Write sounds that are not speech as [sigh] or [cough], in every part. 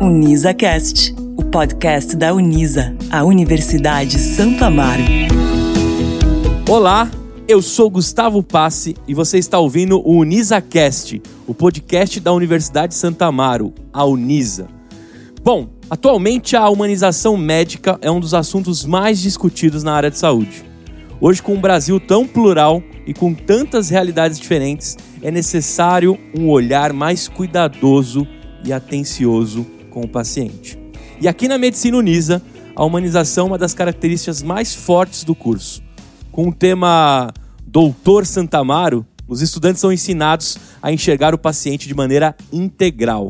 UnisaCast, o podcast da Unisa, a Universidade Santo Amaro. Olá, eu sou Gustavo Passe e você está ouvindo o UnisaCast, o podcast da Universidade Santo Amaro, a Unisa. Bom, atualmente a humanização médica é um dos assuntos mais discutidos na área de saúde. Hoje, com um Brasil tão plural e com tantas realidades diferentes, é necessário um olhar mais cuidadoso e atencioso com o paciente. E aqui na Medicina Unisa, a humanização é uma das características mais fortes do curso. Com o tema Doutor Santamaro, os estudantes são ensinados a enxergar o paciente de maneira integral.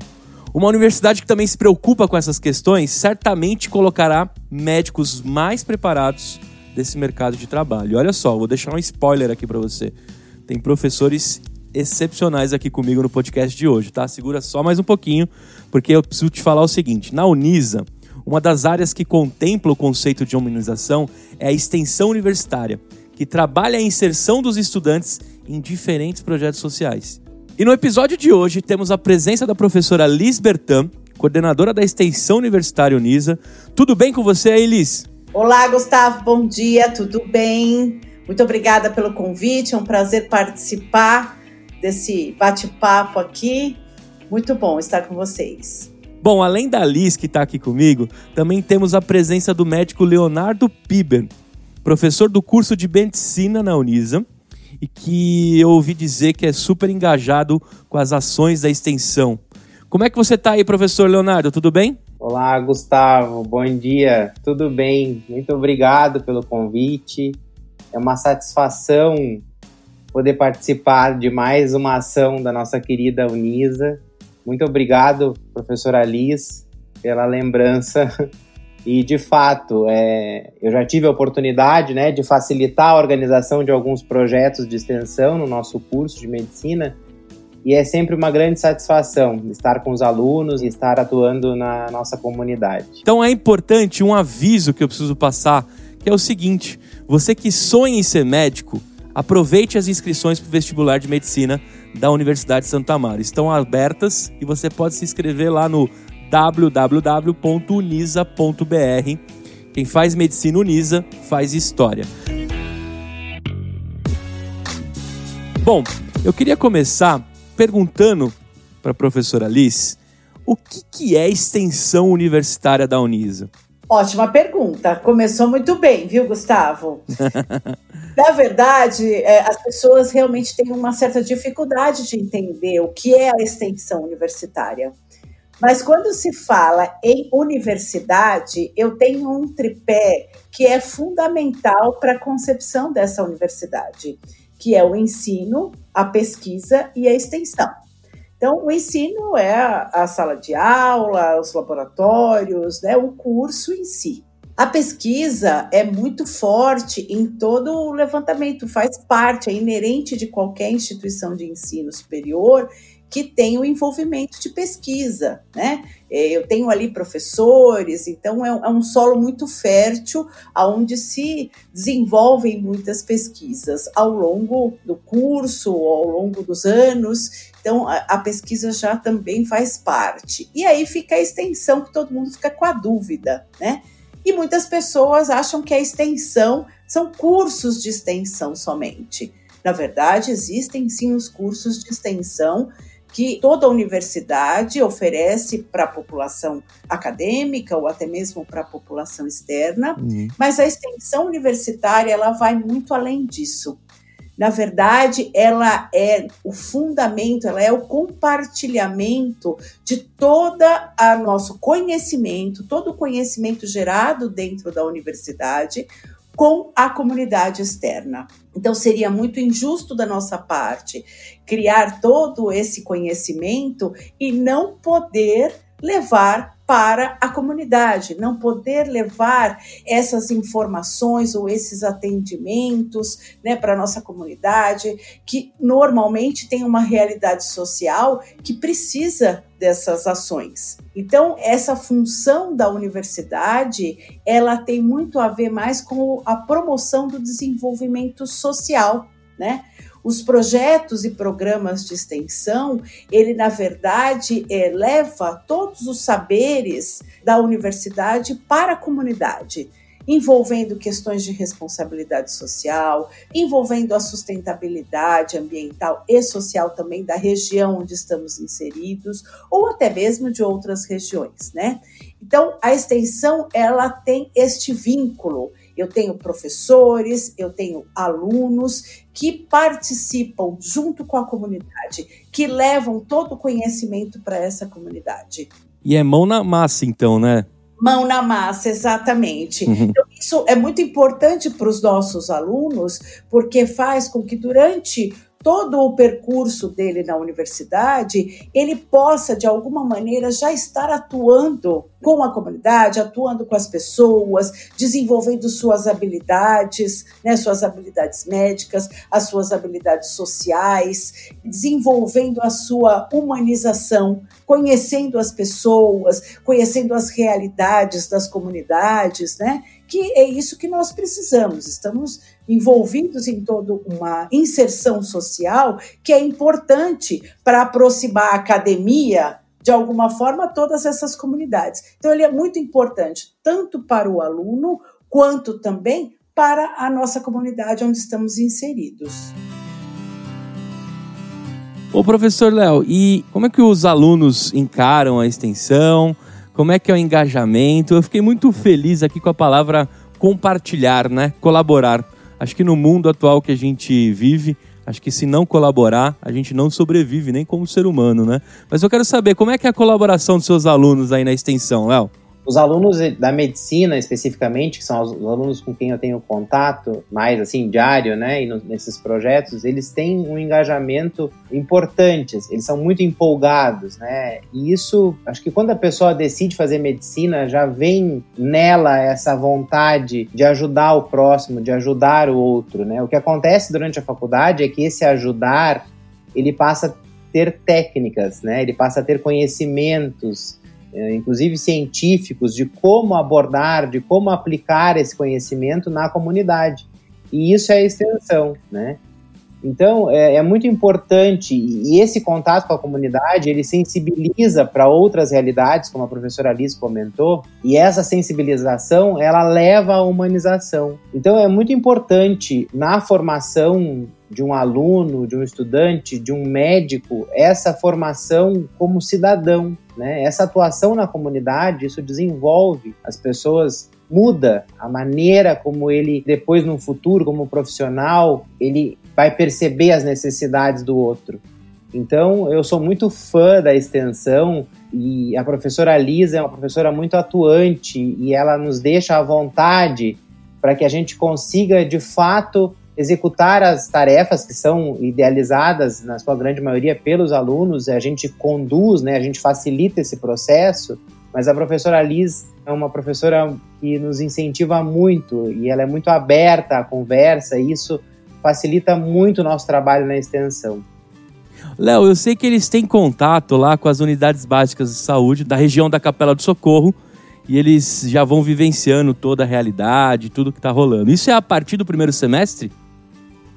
Uma universidade que também se preocupa com essas questões certamente colocará médicos mais preparados desse mercado de trabalho. Olha só, vou deixar um spoiler aqui para você. Tem professores excepcionais aqui comigo no podcast de hoje, tá? Segura só mais um pouquinho, porque eu preciso te falar o seguinte: na Unisa, uma das áreas que contempla o conceito de humanização é a extensão universitária, que trabalha a inserção dos estudantes em diferentes projetos sociais. E no episódio de hoje temos a presença da professora Liz Bertam, coordenadora da extensão universitária Unisa. Tudo bem com você aí, Liz? Olá, Gustavo, bom dia, tudo bem? Muito obrigada pelo convite, é um prazer participar desse bate-papo aqui. Muito bom estar com vocês. Bom, além da Liz que está aqui comigo, também temos a presença do médico Leonardo Piber, professor do curso de medicina na Unisa e que eu ouvi dizer que é super engajado com as ações da extensão. Como é que você está aí, professor Leonardo? Tudo bem? Olá, Gustavo. Bom dia. Tudo bem? Muito obrigado pelo convite. É uma satisfação poder participar de mais uma ação da nossa querida Unisa. Muito obrigado, professora Liz, pela lembrança. [laughs] E, de fato, é, eu já tive a oportunidade né, de facilitar a organização de alguns projetos de extensão no nosso curso de medicina. E é sempre uma grande satisfação estar com os alunos e estar atuando na nossa comunidade. Então é importante um aviso que eu preciso passar, que é o seguinte: você que sonha em ser médico, Aproveite as inscrições para o vestibular de medicina da Universidade de Santa Amaro. Estão abertas e você pode se inscrever lá no www.unisa.br. Quem faz medicina Unisa faz história. Bom, eu queria começar perguntando para a professora Liz o que, que é extensão universitária da Unisa. Ótima pergunta. Começou muito bem, viu, Gustavo? [laughs] Na verdade, é, as pessoas realmente têm uma certa dificuldade de entender o que é a extensão universitária. Mas quando se fala em universidade, eu tenho um tripé que é fundamental para a concepção dessa universidade, que é o ensino, a pesquisa e a extensão. Então, o ensino é a sala de aula, os laboratórios, né, o curso em si. A pesquisa é muito forte em todo o levantamento, faz parte, é inerente de qualquer instituição de ensino superior que tem o envolvimento de pesquisa, né? É, eu tenho ali professores, então é, é um solo muito fértil, aonde se desenvolvem muitas pesquisas ao longo do curso, ao longo dos anos. Então a, a pesquisa já também faz parte. E aí fica a extensão que todo mundo fica com a dúvida, né? E muitas pessoas acham que a extensão são cursos de extensão somente. Na verdade, existem sim os cursos de extensão que toda universidade oferece para a população acadêmica ou até mesmo para a população externa, uhum. mas a extensão universitária ela vai muito além disso. Na verdade, ela é o fundamento, ela é o compartilhamento de toda a nosso conhecimento, todo o conhecimento gerado dentro da universidade, com a comunidade externa. Então, seria muito injusto da nossa parte criar todo esse conhecimento e não poder levar para a comunidade, não poder levar essas informações ou esses atendimentos né, para a nossa comunidade, que normalmente tem uma realidade social que precisa dessas ações. Então, essa função da universidade, ela tem muito a ver mais com a promoção do desenvolvimento social, né? Os projetos e programas de extensão, ele na verdade é, leva todos os saberes da universidade para a comunidade envolvendo questões de responsabilidade social, envolvendo a sustentabilidade ambiental e social também da região onde estamos inseridos, ou até mesmo de outras regiões, né? Então, a extensão, ela tem este vínculo. Eu tenho professores, eu tenho alunos que participam junto com a comunidade, que levam todo o conhecimento para essa comunidade. E é mão na massa, então, né? Mão na massa, exatamente. Uhum. Então, isso é muito importante para os nossos alunos, porque faz com que durante todo o percurso dele na universidade, ele possa, de alguma maneira, já estar atuando com a comunidade, atuando com as pessoas, desenvolvendo suas habilidades, né, suas habilidades médicas, as suas habilidades sociais, desenvolvendo a sua humanização, conhecendo as pessoas, conhecendo as realidades das comunidades, né? Que é isso que nós precisamos. Estamos envolvidos em toda uma inserção social que é importante para aproximar a academia de alguma forma todas essas comunidades. Então ele é muito importante tanto para o aluno quanto também para a nossa comunidade onde estamos inseridos. Ô professor Léo, e como é que os alunos encaram a extensão? Como é que é o engajamento? Eu fiquei muito feliz aqui com a palavra compartilhar, né? Colaborar. Acho que no mundo atual que a gente vive, acho que se não colaborar, a gente não sobrevive nem como ser humano, né? Mas eu quero saber como é que é a colaboração dos seus alunos aí na extensão, Léo? Os alunos da medicina, especificamente, que são os alunos com quem eu tenho contato mais assim diário, né, e no, nesses projetos, eles têm um engajamento importante, eles são muito empolgados, né? E isso, acho que quando a pessoa decide fazer medicina, já vem nela essa vontade de ajudar o próximo, de ajudar o outro, né? O que acontece durante a faculdade é que esse ajudar, ele passa a ter técnicas, né? Ele passa a ter conhecimentos inclusive científicos, de como abordar, de como aplicar esse conhecimento na comunidade. E isso é extensão, né? Então, é, é, muito importante, e esse contato com a comunidade, ele sensibiliza para outras realidades, como a professora Alice comentou, e essa sensibilização, ela leva à humanização. Então, é muito importante, na formação de um aluno, de um estudante, de um médico, essa formação como cidadão, né? Essa atuação na comunidade, isso desenvolve as pessoas, muda a maneira como ele depois no futuro, como profissional, ele vai perceber as necessidades do outro. Então, eu sou muito fã da extensão e a professora Lisa é uma professora muito atuante e ela nos deixa à vontade para que a gente consiga de fato executar as tarefas que são idealizadas, na sua grande maioria, pelos alunos, a gente conduz, né, a gente facilita esse processo, mas a professora Liz é uma professora que nos incentiva muito e ela é muito aberta à conversa, e isso facilita muito o nosso trabalho na extensão. Léo, eu sei que eles têm contato lá com as unidades básicas de saúde da região da Capela do Socorro e eles já vão vivenciando toda a realidade, tudo que está rolando. Isso é a partir do primeiro semestre?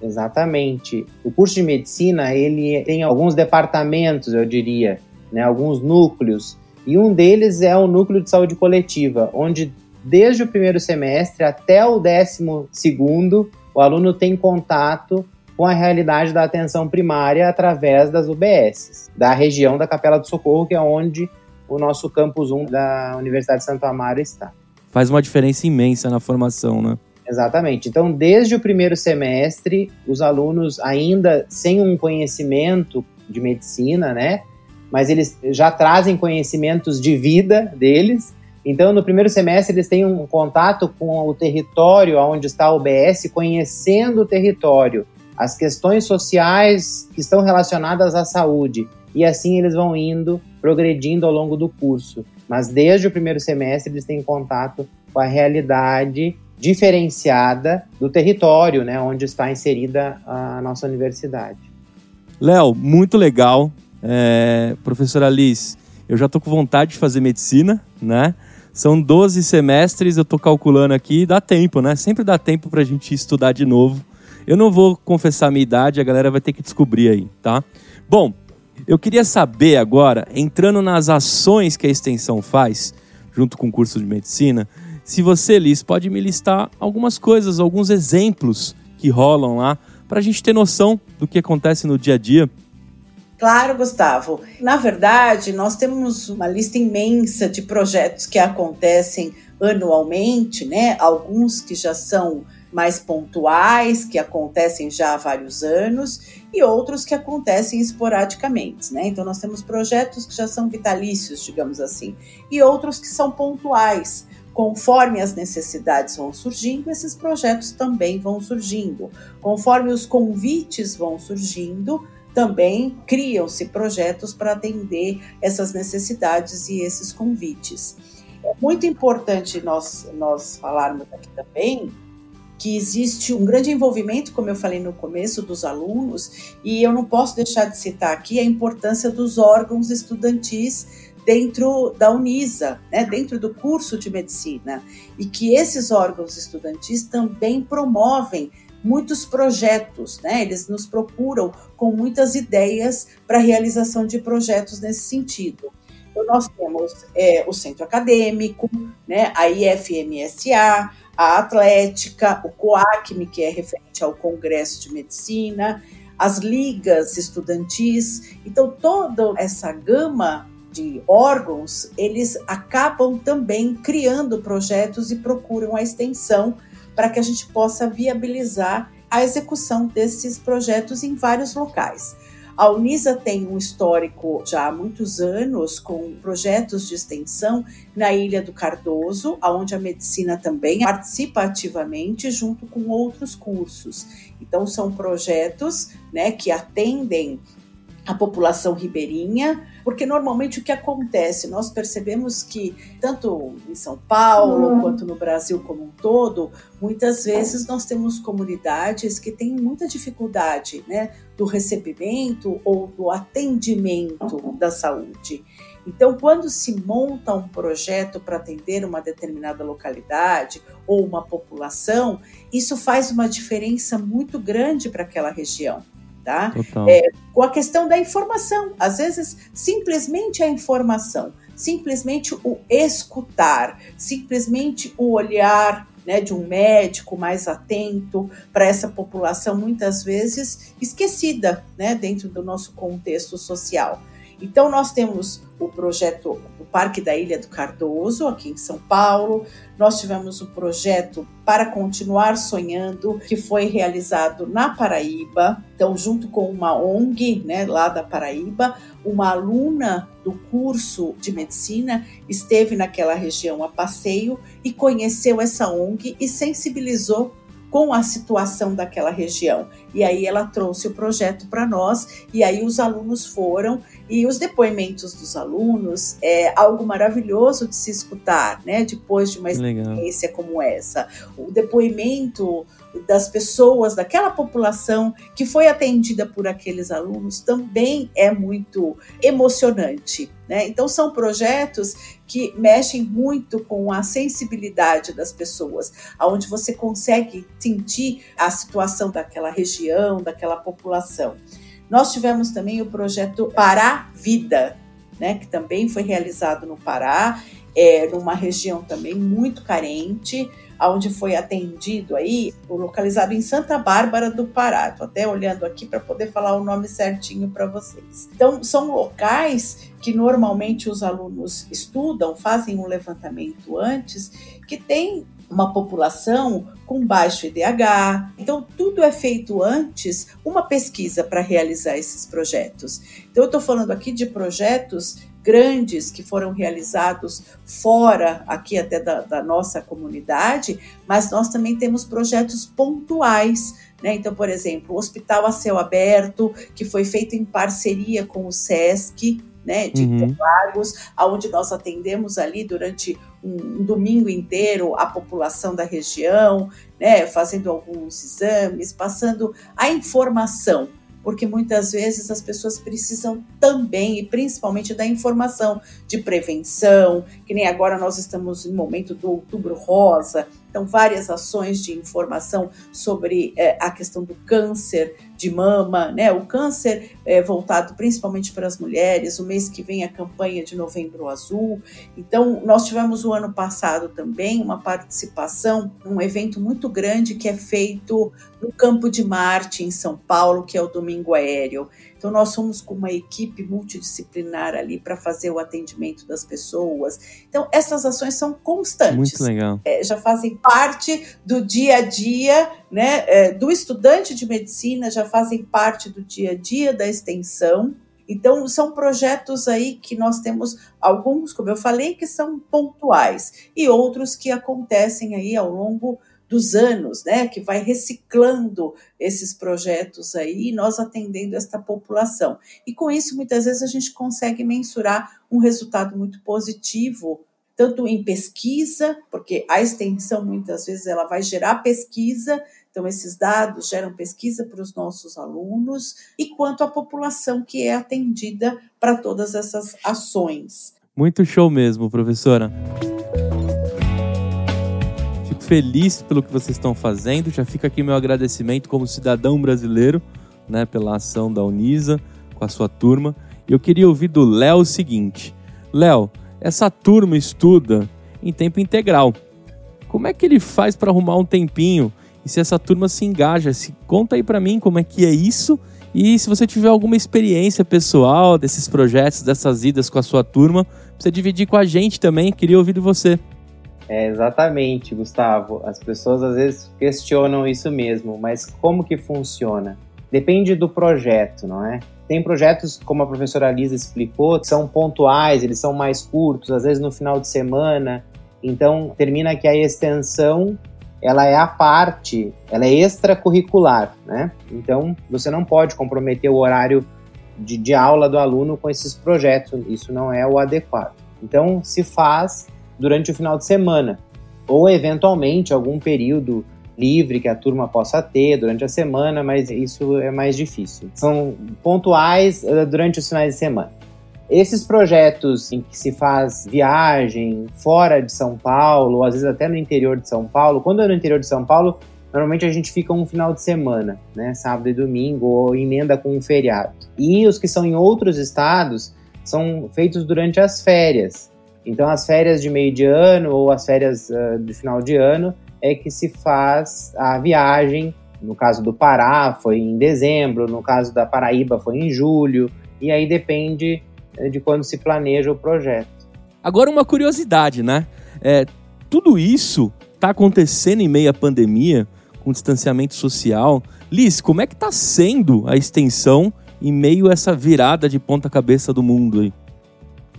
Exatamente. O curso de medicina, ele tem alguns departamentos, eu diria, né, alguns núcleos, e um deles é o núcleo de saúde coletiva, onde desde o primeiro semestre até o décimo segundo, o aluno tem contato com a realidade da atenção primária através das UBSs, da região da Capela do Socorro, que é onde o nosso campus 1 da Universidade de Santo Amaro está. Faz uma diferença imensa na formação, né? Exatamente. Então, desde o primeiro semestre, os alunos ainda sem um conhecimento de medicina, né? Mas eles já trazem conhecimentos de vida deles. Então, no primeiro semestre, eles têm um contato com o território onde está a UBS, conhecendo o território, as questões sociais que estão relacionadas à saúde. E assim eles vão indo, progredindo ao longo do curso. Mas desde o primeiro semestre, eles têm contato com a realidade diferenciada do território, né, onde está inserida a nossa universidade. Léo, muito legal. É, professora Liz, eu já estou com vontade de fazer medicina, né? São 12 semestres, eu estou calculando aqui, dá tempo, né? Sempre dá tempo para a gente estudar de novo. Eu não vou confessar a minha idade, a galera vai ter que descobrir aí, tá? Bom, eu queria saber agora, entrando nas ações que a extensão faz, junto com o curso de medicina, se você, Liz, pode me listar algumas coisas, alguns exemplos que rolam lá, para a gente ter noção do que acontece no dia a dia. Claro, Gustavo. Na verdade, nós temos uma lista imensa de projetos que acontecem anualmente, né? Alguns que já são mais pontuais, que acontecem já há vários anos, e outros que acontecem esporadicamente, né? Então nós temos projetos que já são vitalícios, digamos assim, e outros que são pontuais. Conforme as necessidades vão surgindo, esses projetos também vão surgindo. Conforme os convites vão surgindo, também criam-se projetos para atender essas necessidades e esses convites. É muito importante nós, nós falarmos aqui também que existe um grande envolvimento, como eu falei no começo, dos alunos, e eu não posso deixar de citar aqui a importância dos órgãos estudantis dentro da Unisa, né, dentro do curso de medicina, e que esses órgãos estudantis também promovem muitos projetos, né? Eles nos procuram com muitas ideias para realização de projetos nesse sentido. Então, nós temos é, o centro acadêmico, né, a IFMSA, a Atlética, o COACME, que é referente ao Congresso de Medicina, as ligas estudantis. Então, toda essa gama de órgãos, eles acabam também criando projetos e procuram a extensão para que a gente possa viabilizar a execução desses projetos em vários locais. A Unisa tem um histórico já há muitos anos com projetos de extensão na Ilha do Cardoso, onde a medicina também participa ativamente junto com outros cursos. Então são projetos, né, que atendem a população ribeirinha, porque normalmente o que acontece, nós percebemos que tanto em São Paulo uhum. quanto no Brasil como um todo, muitas vezes nós temos comunidades que têm muita dificuldade, né, do recebimento ou do atendimento da saúde. Então, quando se monta um projeto para atender uma determinada localidade ou uma população, isso faz uma diferença muito grande para aquela região tá? É, com a questão da informação, às vezes simplesmente a informação, simplesmente o escutar, simplesmente o olhar né, de um médico mais atento para essa população muitas vezes esquecida né, dentro do nosso contexto social. Então, nós temos o projeto do Parque da Ilha do Cardoso, aqui em São Paulo. Nós tivemos o projeto Para Continuar Sonhando, que foi realizado na Paraíba. Então, junto com uma ONG né, lá da Paraíba, uma aluna do curso de medicina esteve naquela região a passeio e conheceu essa ONG e sensibilizou com a situação daquela região. E aí ela trouxe o projeto para nós, e aí os alunos foram, e os depoimentos dos alunos é algo maravilhoso de se escutar, né? Depois de uma experiência Legal. como essa. O depoimento das pessoas, daquela população que foi atendida por aqueles alunos também é muito emocionante. Né? Então, são projetos que mexem muito com a sensibilidade das pessoas, aonde você consegue sentir a situação daquela região, daquela população. Nós tivemos também o projeto Pará Vida, né, que também foi realizado no Pará, é, numa região também muito carente, onde foi atendido aí, localizado em Santa Bárbara do Pará. Estou até olhando aqui para poder falar o nome certinho para vocês. Então, são locais que normalmente os alunos estudam, fazem um levantamento antes, que tem uma população com baixo IDH. Então, tudo é feito antes uma pesquisa para realizar esses projetos. Então, eu estou falando aqui de projetos grandes que foram realizados fora aqui até da, da, nossa comunidade, mas nós também temos projetos pontuais. Né? Então, por exemplo, o Hospital a Céu Aberto, que foi feito em parceria com o SESC, né, de uhum. Interlagos, onde nós atendemos ali durante um, um, domingo inteiro a população da região, né, fazendo alguns exames, passando a informação porque muitas vezes as pessoas precisam também e principalmente da informação de prevenção, que nem agora nós estamos no momento do Outubro Rosa, Então, várias ações de informação sobre é, a questão do câncer de mama, né? O câncer é voltado principalmente para as mulheres. O mês que vem a campanha de Novembro Azul. Então, nós tivemos o ano passado também uma participação num evento muito grande que é feito no Campo de Marte, em São Paulo, que é o Domingo Aéreo. Então, nós somos com uma equipe multidisciplinar ali para fazer o atendimento das pessoas. Então, essas ações são constantes. Muito legal. É, já fazem parte do dia a dia né, é, do estudante de medicina, já fazem parte do dia a dia da extensão. Então, são projetos aí que nós temos alguns, como eu falei, que são pontuais e outros que acontecem aí ao longo dos anos, né, que vai reciclando esses projetos aí, nós atendendo esta população. E com isso, muitas vezes a gente consegue mensurar um resultado muito positivo, tanto em pesquisa, porque a extensão muitas vezes ela vai gerar pesquisa, então esses dados geram pesquisa para os nossos alunos, e quanto à população que é atendida para todas essas ações. Muito show mesmo, professora feliz pelo que vocês estão fazendo. Já fica aqui meu agradecimento como cidadão brasileiro, né, pela ação da Unisa com a sua turma. Eu queria ouvir do Léo o seguinte: Léo, essa turma estuda em tempo integral. Como é que ele faz para arrumar um tempinho? E se essa turma se engaja? Se conta aí para mim como é que é isso e se você tiver alguma experiência pessoal desses projetos, dessas idas com a sua turma, você dividir com a gente também. Queria ouvir de você. É, exatamente, Gustavo. As pessoas às vezes questionam isso mesmo, mas como que funciona? Depende do projeto, não é? Tem projetos, como a professora Lisa explicou, que são pontuais, eles são mais curtos, às vezes no final de semana. Então, termina que a extensão ela é a parte, ela é extracurricular, né? Então, você não pode comprometer o horário de, de aula do aluno com esses projetos, isso não é o adequado. Então, se faz durante o final de semana, ou eventualmente algum período livre que a turma possa ter durante a semana, mas isso é mais difícil. São pontuais uh, durante os finais de semana. Esses projetos em que se faz viagem fora de São Paulo, ou às vezes até no interior de São Paulo, quando é no interior de São Paulo, normalmente a gente fica um final de semana, né, sábado e domingo, ou emenda com um feriado. E os que são em outros estados são feitos durante as férias. Então, as férias de meio de ano ou as férias uh, de final de ano é que se faz a viagem. No caso do Pará, foi em dezembro, no caso da Paraíba, foi em julho, e aí depende eh, de quando se planeja o projeto. Agora, uma curiosidade, né? É, tudo isso está acontecendo em meio à pandemia, com distanciamento social. Liz, como é que está sendo a extensão em meio a essa virada de ponta cabeça do mundo aí?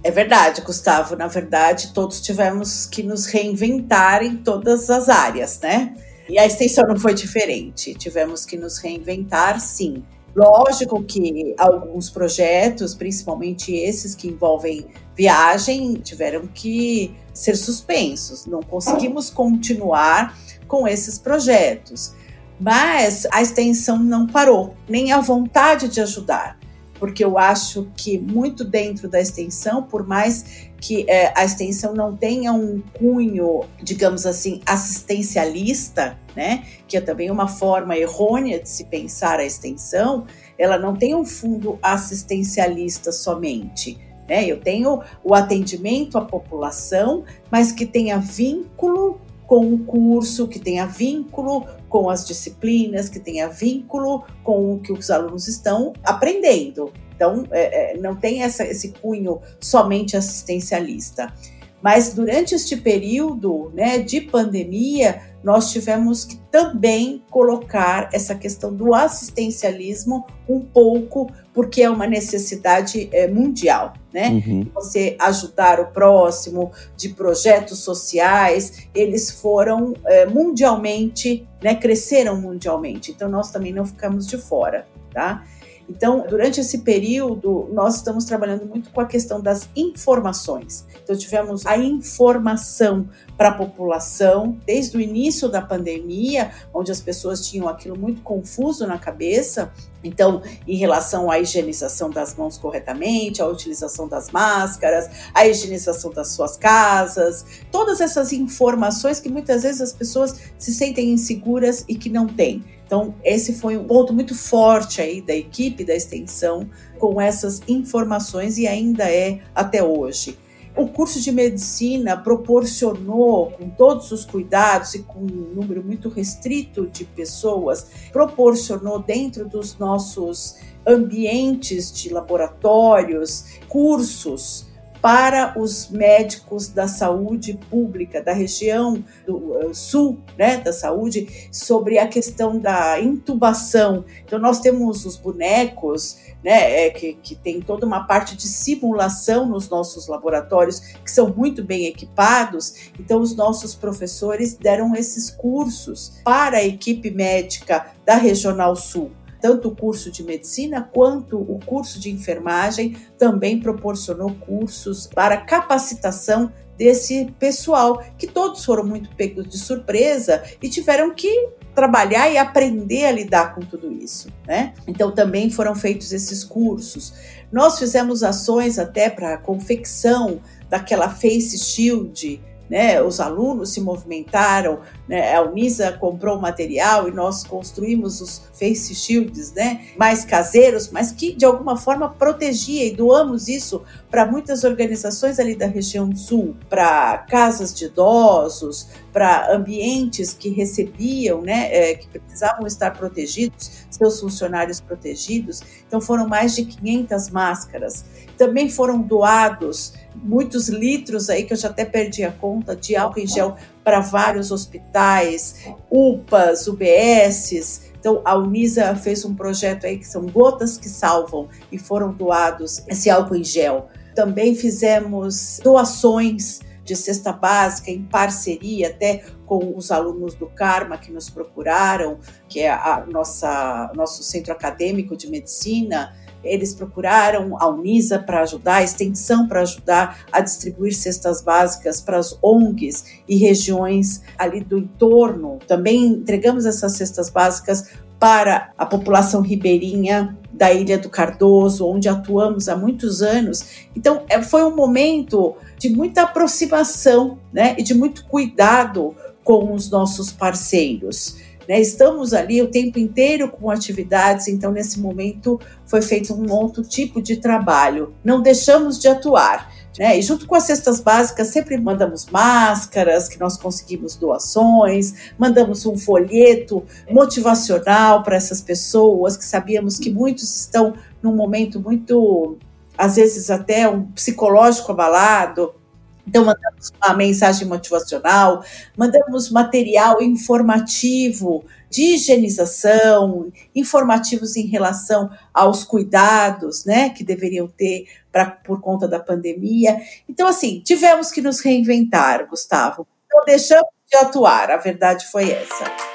É verdade, Gustavo. Na verdade, todos tivemos que nos reinventar em todas as áreas, né? E a extensão não foi diferente. Tivemos que nos reinventar, sim. Lógico que alguns projetos, principalmente esses que envolvem viagem, tiveram que ser suspensos. Não conseguimos continuar com esses projetos. Mas a extensão não parou, nem a vontade de ajudar porque eu acho que muito dentro da extensão, por mais que é, a extensão não tenha um cunho, digamos assim, assistencialista, né, que é também uma forma errônea de se pensar a extensão, ela não tem um fundo assistencialista somente. Né? Eu tenho o atendimento à população, mas que tenha vínculo com o curso, que tenha vínculo com as disciplinas, que tenha vínculo com o que os alunos estão aprendendo. Então, é, é, não tem essa, esse cunho somente assistencialista. Mas durante este período né, de pandemia, nós tivemos que também colocar essa questão do assistencialismo um pouco, porque é uma necessidade é, mundial, né? Uhum. Você ajudar o próximo, de projetos sociais, eles foram é, mundialmente, né, cresceram mundialmente, então nós também não ficamos de fora, tá? Então, durante esse período, nós estamos trabalhando muito com a questão das informações. Então, tivemos a informação para a população desde o início da pandemia, onde as pessoas tinham aquilo muito confuso na cabeça. Então, em relação à higienização das mãos corretamente, a utilização das máscaras, a higienização das suas casas, todas essas informações que muitas vezes as pessoas se sentem inseguras e que não têm. Então, esse foi um ponto muito forte aí da equipe da extensão com essas informações e ainda é até hoje. O curso de medicina proporcionou, com todos os cuidados e com um número muito restrito de pessoas, proporcionou dentro dos nossos ambientes de laboratórios, cursos para os médicos da saúde pública da região do uh, sul, né, da saúde, sobre a questão da intubação. Então nós temos os bonecos, né, é, que, que tem toda uma parte de simulação nos nossos laboratórios que são muito bem equipados. Então os nossos professores deram esses cursos para a equipe médica da Regional Sul tanto o curso de medicina quanto o curso de enfermagem também proporcionou cursos para capacitação desse pessoal, que todos foram muito pegos de surpresa e tiveram que trabalhar e aprender a lidar com tudo isso, né? Então também foram feitos esses cursos. Nós fizemos ações até para a confecção daquela face shield né, os alunos se movimentaram, né, a Unisa comprou material e nós construímos os face shields, né, mais caseiros, mas que de alguma forma protegia e doamos isso para muitas organizações ali da região sul, para casas de idosos, para ambientes que recebiam, né, é, que precisavam estar protegidos, seus funcionários protegidos. Então foram mais de 500 máscaras. Também foram doados muitos litros aí que eu já até perdi a conta de álcool em gel para vários hospitais, UPAs, UBSs. Então a Unisa fez um projeto aí que são gotas que salvam e foram doados esse álcool em gel. Também fizemos doações de cesta básica em parceria até com os alunos do Karma que nos procuraram, que é a nossa nosso centro acadêmico de medicina eles procuraram a Unisa para ajudar, a extensão para ajudar a distribuir cestas básicas para as ONGs e regiões ali do entorno. Também entregamos essas cestas básicas para a população ribeirinha da Ilha do Cardoso, onde atuamos há muitos anos. Então, é, foi um momento de muita aproximação né, e de muito cuidado com os nossos parceiros. Né? Estamos ali o tempo inteiro com atividades, então nesse momento foi feito um outro tipo de trabalho. Não deixamos de atuar. Né? E junto com as cestas básicas, sempre mandamos máscaras, que nós conseguimos doações, mandamos um folheto motivacional para essas pessoas, que sabíamos que muitos estão num momento muito, às vezes até um psicológico abalado, então, mandamos uma mensagem motivacional, mandamos material informativo de higienização, informativos em relação aos cuidados né, que deveriam ter pra, por conta da pandemia. Então, assim, tivemos que nos reinventar, Gustavo. Não deixamos de atuar, a verdade foi essa.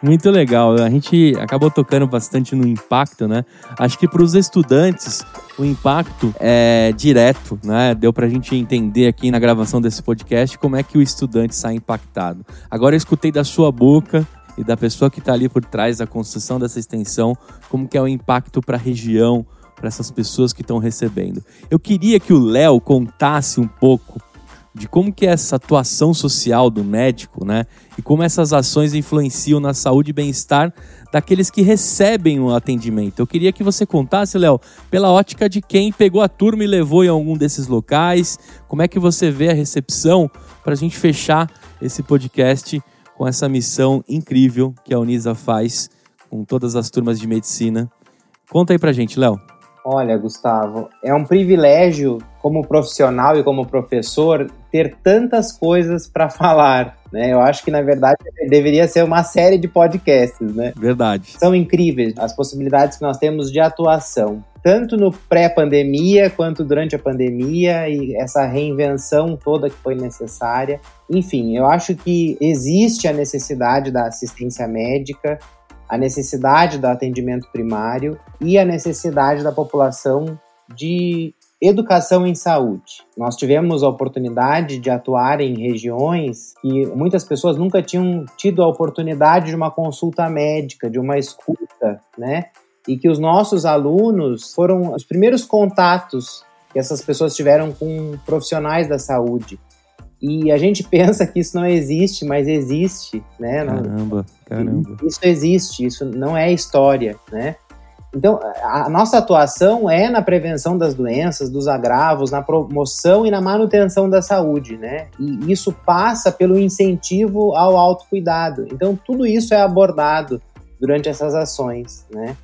Muito legal. A gente acabou tocando bastante no impacto, né? Acho que para os estudantes o impacto é direto, né? Deu para a gente entender aqui na gravação desse podcast como é que o estudante sai impactado. Agora eu escutei da sua boca e da pessoa que está ali por trás da construção dessa extensão, como que é o impacto para a região, para essas pessoas que estão recebendo. Eu queria que o Léo contasse um pouco de como que é essa atuação social do médico, né? E como essas ações influenciam na saúde e bem-estar daqueles que recebem o atendimento. Eu queria que você contasse, Léo, pela ótica de quem pegou a turma e levou em algum desses locais, como é que você vê a recepção para a gente fechar esse podcast com essa missão incrível que a Unisa faz com todas as turmas de medicina. Conta aí pra gente, Léo. Olha, Gustavo, é um privilégio como profissional e como professor ter tantas coisas para [laughs] falar. Né? Eu acho que, na verdade, deveria ser uma série de podcasts. Né? Verdade. São incríveis as possibilidades que nós temos de atuação, tanto no pré-pandemia quanto durante a pandemia e essa reinvenção toda que foi necessária. Enfim, eu acho que existe a necessidade da assistência médica a necessidade do atendimento primário e a necessidade da população de educação em saúde. Nós tivemos a oportunidade de atuar em regiões que muitas pessoas nunca tinham tido a oportunidade de uma consulta médica, de uma escuta, né? E que os nossos alunos foram os primeiros contatos que essas pessoas tiveram com profissionais da saúde. E a gente [laughs] pensa que isso não existe, mas existe, né? Caramba, caramba. Isso existe, isso não é história, né? Então, a nossa atuação é na prevenção das doenças, dos agravos, na promoção e na manutenção da saúde, né? E isso passa pelo incentivo ao autocuidado. Então, tudo isso é abordado durante essas ações, né?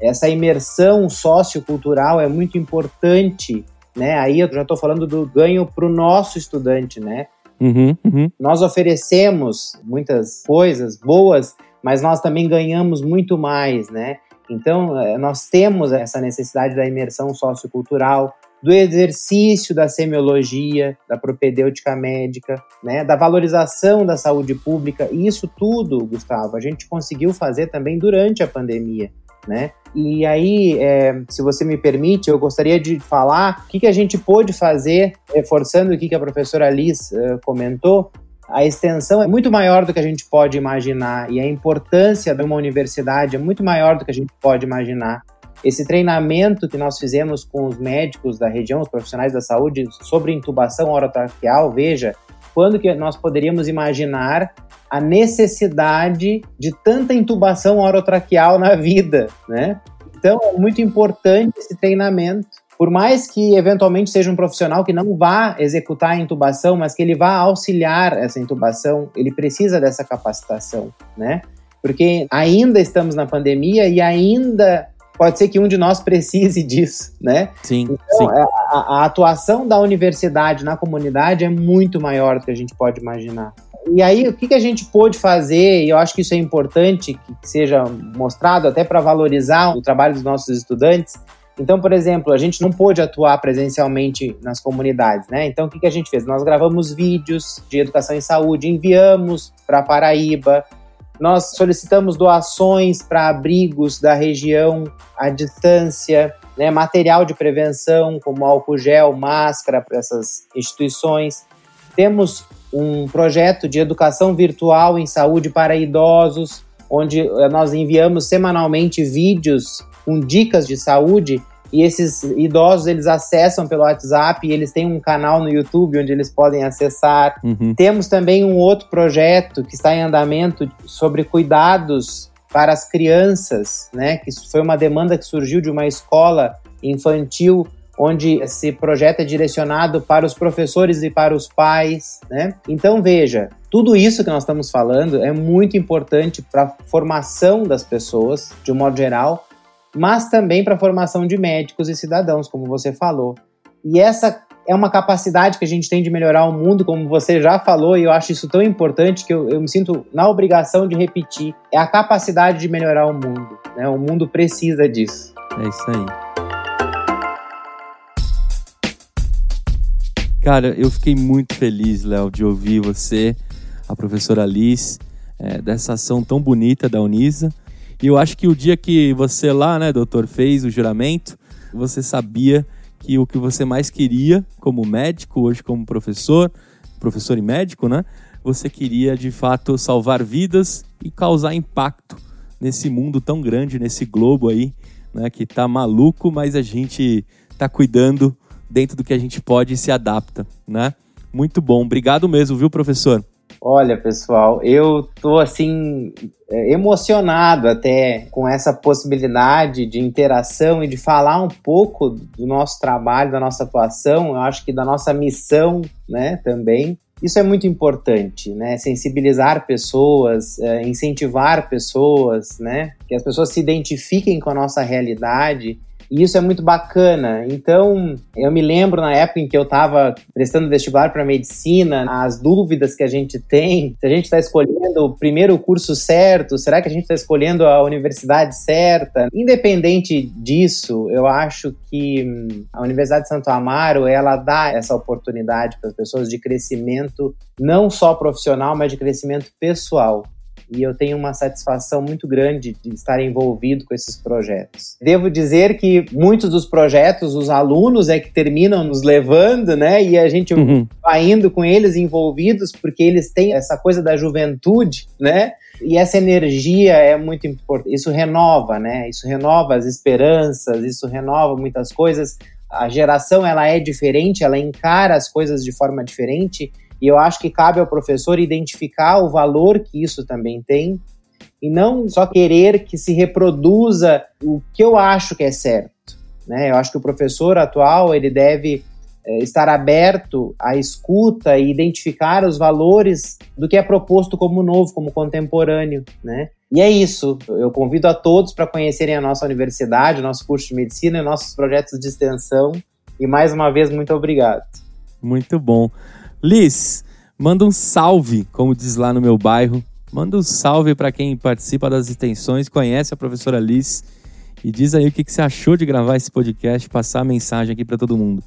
Essa imersão sociocultural é muito importante né? Aí eu já estou falando do ganho para o nosso estudante, né? Uhum, uhum. Nós oferecemos muitas coisas boas, mas nós também ganhamos muito mais, né? Então, eh, nós temos essa necessidade da imersão sociocultural, do exercício da semiologia, da propedêutica médica, né, da valorização da saúde pública. E isso tudo, Gustavo, a gente conseguiu fazer também durante a pandemia né? E aí, é, se você me permite, eu gostaria de falar o que, que a gente pôde fazer, reforçando o que, que a professora Liz uh, comentou, a extensão é muito maior do que a gente pode imaginar e a importância de uma universidade é muito maior do que a gente pode imaginar. Esse treinamento que nós fizemos com os médicos da região, os profissionais da saúde, sobre intubação orotraqueal, veja, quando que nós poderíamos imaginar a necessidade de tanta intubação orotraqueal na vida, né? Então é muito importante esse treinamento. Por mais que eventualmente seja um profissional que não vá executar a intubação, mas que ele vá auxiliar essa intubação, ele precisa dessa capacitação, né? Porque ainda estamos na pandemia e ainda pode ser que um de nós precise [laughs] disso, né? Sim. Então, sim. É, a, a, atuação da universidade na comunidade é muito maior do que a gente pode imaginar. E aí, o que, que a gente pôde fazer, e eu acho que isso é importante que seja mostrado até para valorizar o trabalho dos nossos estudantes. Então, por exemplo, a gente não pôde atuar presencialmente nas comunidades, né? Então, o que, que a gente fez? Nós gravamos vídeos de educação em saúde, enviamos para Paraíba, nós solicitamos doações para abrigos da região à distância, né, material de prevenção, como álcool gel, máscara para essas instituições. Temos um projeto de educação virtual em saúde para idosos, onde eh, nós enviamos semanalmente vídeos com dicas de saúde e esses idosos eles acessam pelo WhatsApp e eles têm um canal no YouTube onde eles podem acessar. Uhum. Temos também um outro projeto que está em andamento sobre cuidados para as crianças, né? Que foi uma demanda que surgiu de uma escola infantil onde esse projeto é direcionado para os professores e para os pais, né? Então veja, tudo isso que nós estamos falando é muito importante para a formação das pessoas, de um modo geral, mas também para a formação de médicos e cidadãos, como você falou. E essa é uma capacidade que a gente tem de melhorar o mundo, como você já falou, e eu acho isso tão importante que eu, eu me sinto na obrigação de repetir. É a capacidade de melhorar o mundo. Né? O mundo precisa disso. É isso aí. Cara, eu fiquei muito feliz, Léo, de ouvir você, a professora Alice, é, dessa ação tão bonita da Unisa. E eu acho que o dia que você lá, né, doutor, fez o juramento, você sabia que o que você mais queria como médico, hoje como professor, professor e médico, né? Você queria de fato salvar vidas e causar impacto nesse mundo tão grande, nesse globo aí, né, que tá maluco, mas a gente tá cuidando dentro do que a gente pode e se adapta, né? Muito bom. Obrigado mesmo, viu, professor? Olha, pessoal, eu tô assim é, emocionado até com essa possibilidade de interação e de falar um pouco do nosso trabalho, da nossa atuação, eu acho que da nossa missão, né, também. Isso é muito importante, né? Sensibilizar pessoas, é, incentivar pessoas, né? Que as pessoas se identifiquem com a nossa realidade e isso é muito bacana. Então, eu me lembro na época em que eu estava prestando vestibular para medicina, as dúvidas que a gente tem, se a gente está escolhendo o primeiro curso certo, será que a gente está escolhendo a universidade certa? Independente disso, eu acho que hum, a Universidade de Santo Amaro, ela dá essa oportunidade para as pessoas de crescimento, não só profissional, mas de crescimento pessoal. E eu tenho uma satisfação muito grande de estar envolvido com esses projetos. Devo dizer que muitos dos projetos, os alunos é que terminam nos levando, né? E a gente uhum. vai indo com eles envolvidos porque eles têm essa coisa da juventude, né? E essa energia é muito importante. Isso renova, né? Isso renova as esperanças, isso renova muitas coisas. A geração ela é diferente, ela encara as coisas de forma diferente e eu acho que cabe ao professor identificar o valor que isso também tem e não só querer que se reproduza o que eu acho que é certo. Né? Eu acho que o professor atual ele deve é, estar aberto à escuta e identificar os valores do que é proposto como novo, como contemporâneo, né? E é isso. Eu convido a todos para conhecerem a nossa universidade, o nosso curso de medicina e nossos projetos de extensão. E mais uma vez, muito obrigado. Muito bom. Liz, manda um salve, como diz lá no meu bairro. Manda um salve para quem participa das extensões, conhece a professora Liz e diz aí o que, que você achou de gravar esse podcast, passar a mensagem aqui para todo mundo.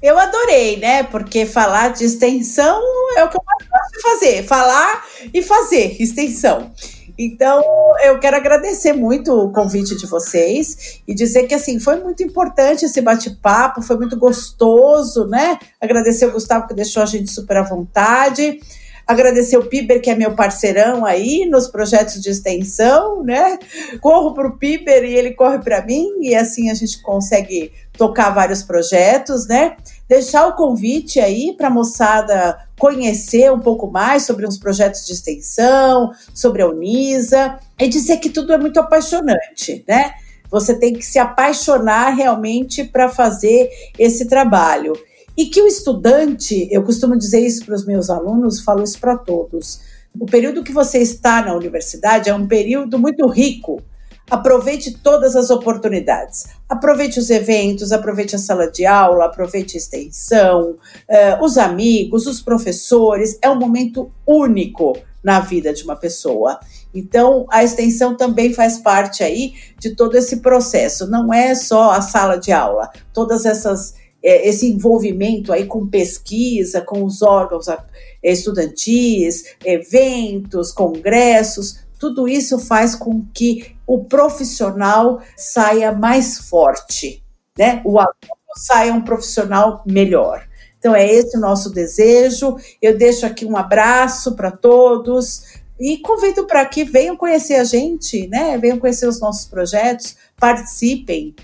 Eu adorei, né? Porque falar de extensão é o que eu mais gosto de fazer, falar e fazer extensão. Então, eu quero agradecer muito o convite de vocês e dizer que assim foi muito importante esse bate-papo, foi muito gostoso, né? Agradecer o Gustavo que deixou a gente super à vontade. Agradecer o Piber, que é meu parceirão aí nos projetos de extensão, né? Corro para o Piber e ele corre para mim, e assim a gente consegue tocar vários projetos, né? Deixar o convite aí para a moçada conhecer um pouco mais sobre os projetos de extensão, sobre a Unisa, e dizer que tudo é muito apaixonante, né? Você tem que se apaixonar realmente para fazer esse trabalho. E que o estudante, eu costumo dizer isso para os meus alunos, falo isso para todos. O período que você está na universidade é um período muito rico. Aproveite todas as oportunidades. Aproveite os eventos, aproveite a sala de aula, aproveite a extensão, uh, os amigos, os professores. É um momento único na vida de uma pessoa. Então, a extensão também faz parte aí de todo esse processo. Não é só a sala de aula. Todas essas é, esse envolvimento aí com pesquisa, com os órgãos é, estudantis, eventos, congressos, tudo isso faz com que o profissional saia mais forte, né? O aluno saia um profissional melhor. Então é esse o nosso desejo. Eu deixo aqui um abraço para todos e convido para que venham conhecer a gente, né? Venham conhecer os nossos projetos, participem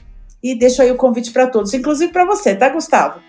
e deixo aí o convite para todos, inclusive para você, tá, Gustavo?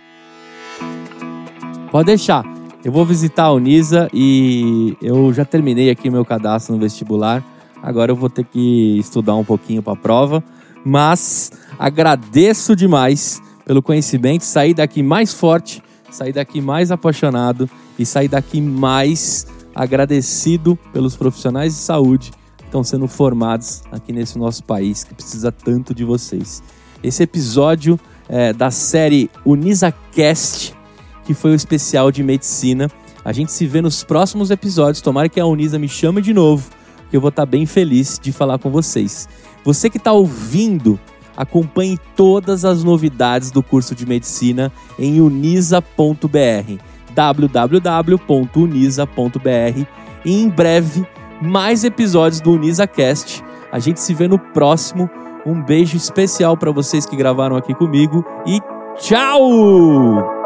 Pode deixar. Eu vou visitar a Unisa e eu já terminei aqui meu cadastro no vestibular. Agora eu vou ter que estudar um pouquinho para a prova, mas agradeço demais pelo conhecimento, sair daqui mais forte, sair daqui mais apaixonado e sair daqui mais agradecido pelos profissionais de saúde que estão sendo formados aqui nesse nosso país que precisa tanto de vocês. Esse episódio é, da série UnisaCast, que foi o especial de medicina. A gente se vê nos próximos episódios. Tomara que a Unisa me chame de novo, que eu vou estar bem feliz de falar com vocês. Você que está ouvindo, acompanhe todas as novidades do curso de medicina em unisa.br www.unisa.br e em breve mais episódios do UnisaCast. A gente se vê no próximo um beijo especial para vocês que gravaram aqui comigo e tchau!